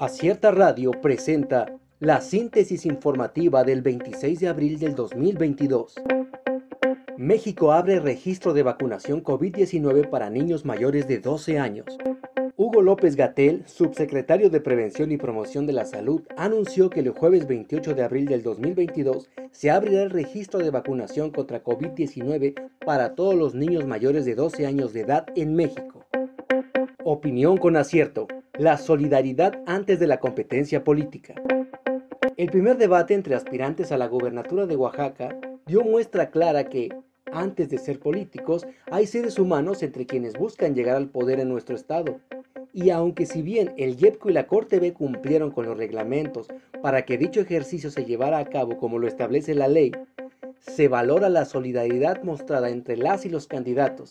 Acierta Radio presenta la síntesis informativa del 26 de abril del 2022. México abre registro de vacunación COVID-19 para niños mayores de 12 años. Hugo López Gatel, subsecretario de Prevención y Promoción de la Salud, anunció que el jueves 28 de abril del 2022 se abrirá el registro de vacunación contra COVID-19 para todos los niños mayores de 12 años de edad en México. Opinión con acierto. La solidaridad antes de la competencia política. El primer debate entre aspirantes a la gobernatura de Oaxaca dio muestra clara que, antes de ser políticos, hay seres humanos entre quienes buscan llegar al poder en nuestro estado. Y aunque si bien el YEPCO y la Corte B cumplieron con los reglamentos para que dicho ejercicio se llevara a cabo como lo establece la ley, se valora la solidaridad mostrada entre las y los candidatos.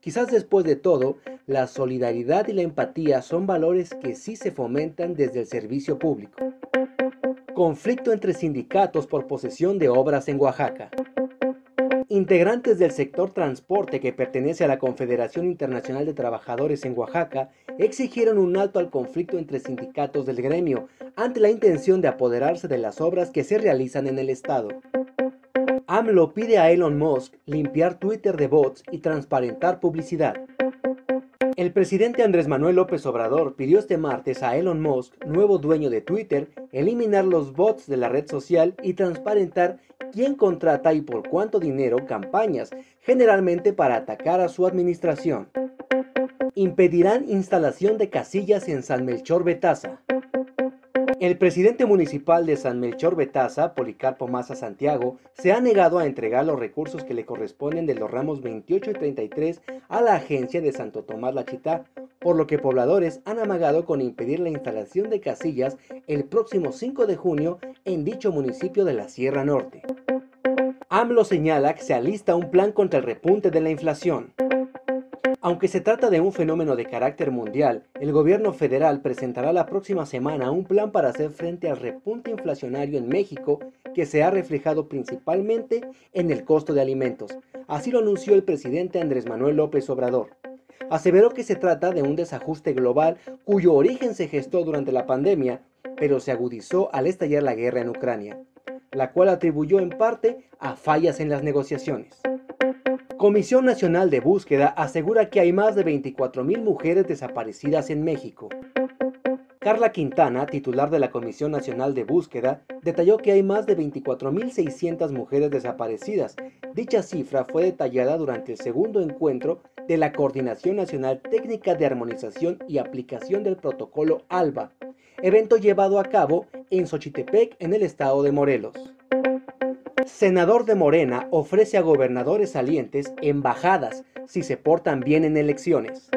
Quizás después de todo, la solidaridad y la empatía son valores que sí se fomentan desde el servicio público. Conflicto entre sindicatos por posesión de obras en Oaxaca. Integrantes del sector transporte que pertenece a la Confederación Internacional de Trabajadores en Oaxaca exigieron un alto al conflicto entre sindicatos del gremio ante la intención de apoderarse de las obras que se realizan en el estado. AMLO pide a Elon Musk limpiar Twitter de bots y transparentar publicidad. El presidente Andrés Manuel López Obrador pidió este martes a Elon Musk, nuevo dueño de Twitter, eliminar los bots de la red social y transparentar quién contrata y por cuánto dinero campañas, generalmente para atacar a su administración. Impedirán instalación de casillas en San Melchor Betaza. El presidente municipal de San Melchor Betaza, Policarpo Maza Santiago, se ha negado a entregar los recursos que le corresponden de los ramos 28 y 33 a la agencia de Santo Tomás La Chita, por lo que pobladores han amagado con impedir la instalación de casillas el próximo 5 de junio en dicho municipio de la Sierra Norte. AMLO señala que se alista un plan contra el repunte de la inflación. Aunque se trata de un fenómeno de carácter mundial, el gobierno federal presentará la próxima semana un plan para hacer frente al repunte inflacionario en México que se ha reflejado principalmente en el costo de alimentos. Así lo anunció el presidente Andrés Manuel López Obrador. Aseveró que se trata de un desajuste global cuyo origen se gestó durante la pandemia, pero se agudizó al estallar la guerra en Ucrania, la cual atribuyó en parte a fallas en las negociaciones. Comisión Nacional de Búsqueda asegura que hay más de 24.000 mujeres desaparecidas en México. Carla Quintana, titular de la Comisión Nacional de Búsqueda, detalló que hay más de 24.600 mujeres desaparecidas. Dicha cifra fue detallada durante el segundo encuentro de la Coordinación Nacional Técnica de Armonización y Aplicación del Protocolo ALBA, evento llevado a cabo en Xochitepec, en el estado de Morelos. Senador de Morena ofrece a gobernadores salientes embajadas si se portan bien en elecciones.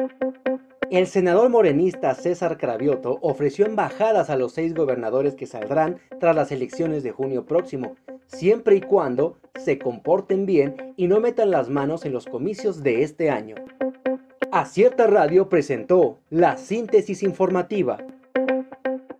El senador morenista César Cravioto ofreció embajadas a los seis gobernadores que saldrán tras las elecciones de junio próximo, siempre y cuando se comporten bien y no metan las manos en los comicios de este año. Acierta Radio presentó la síntesis informativa.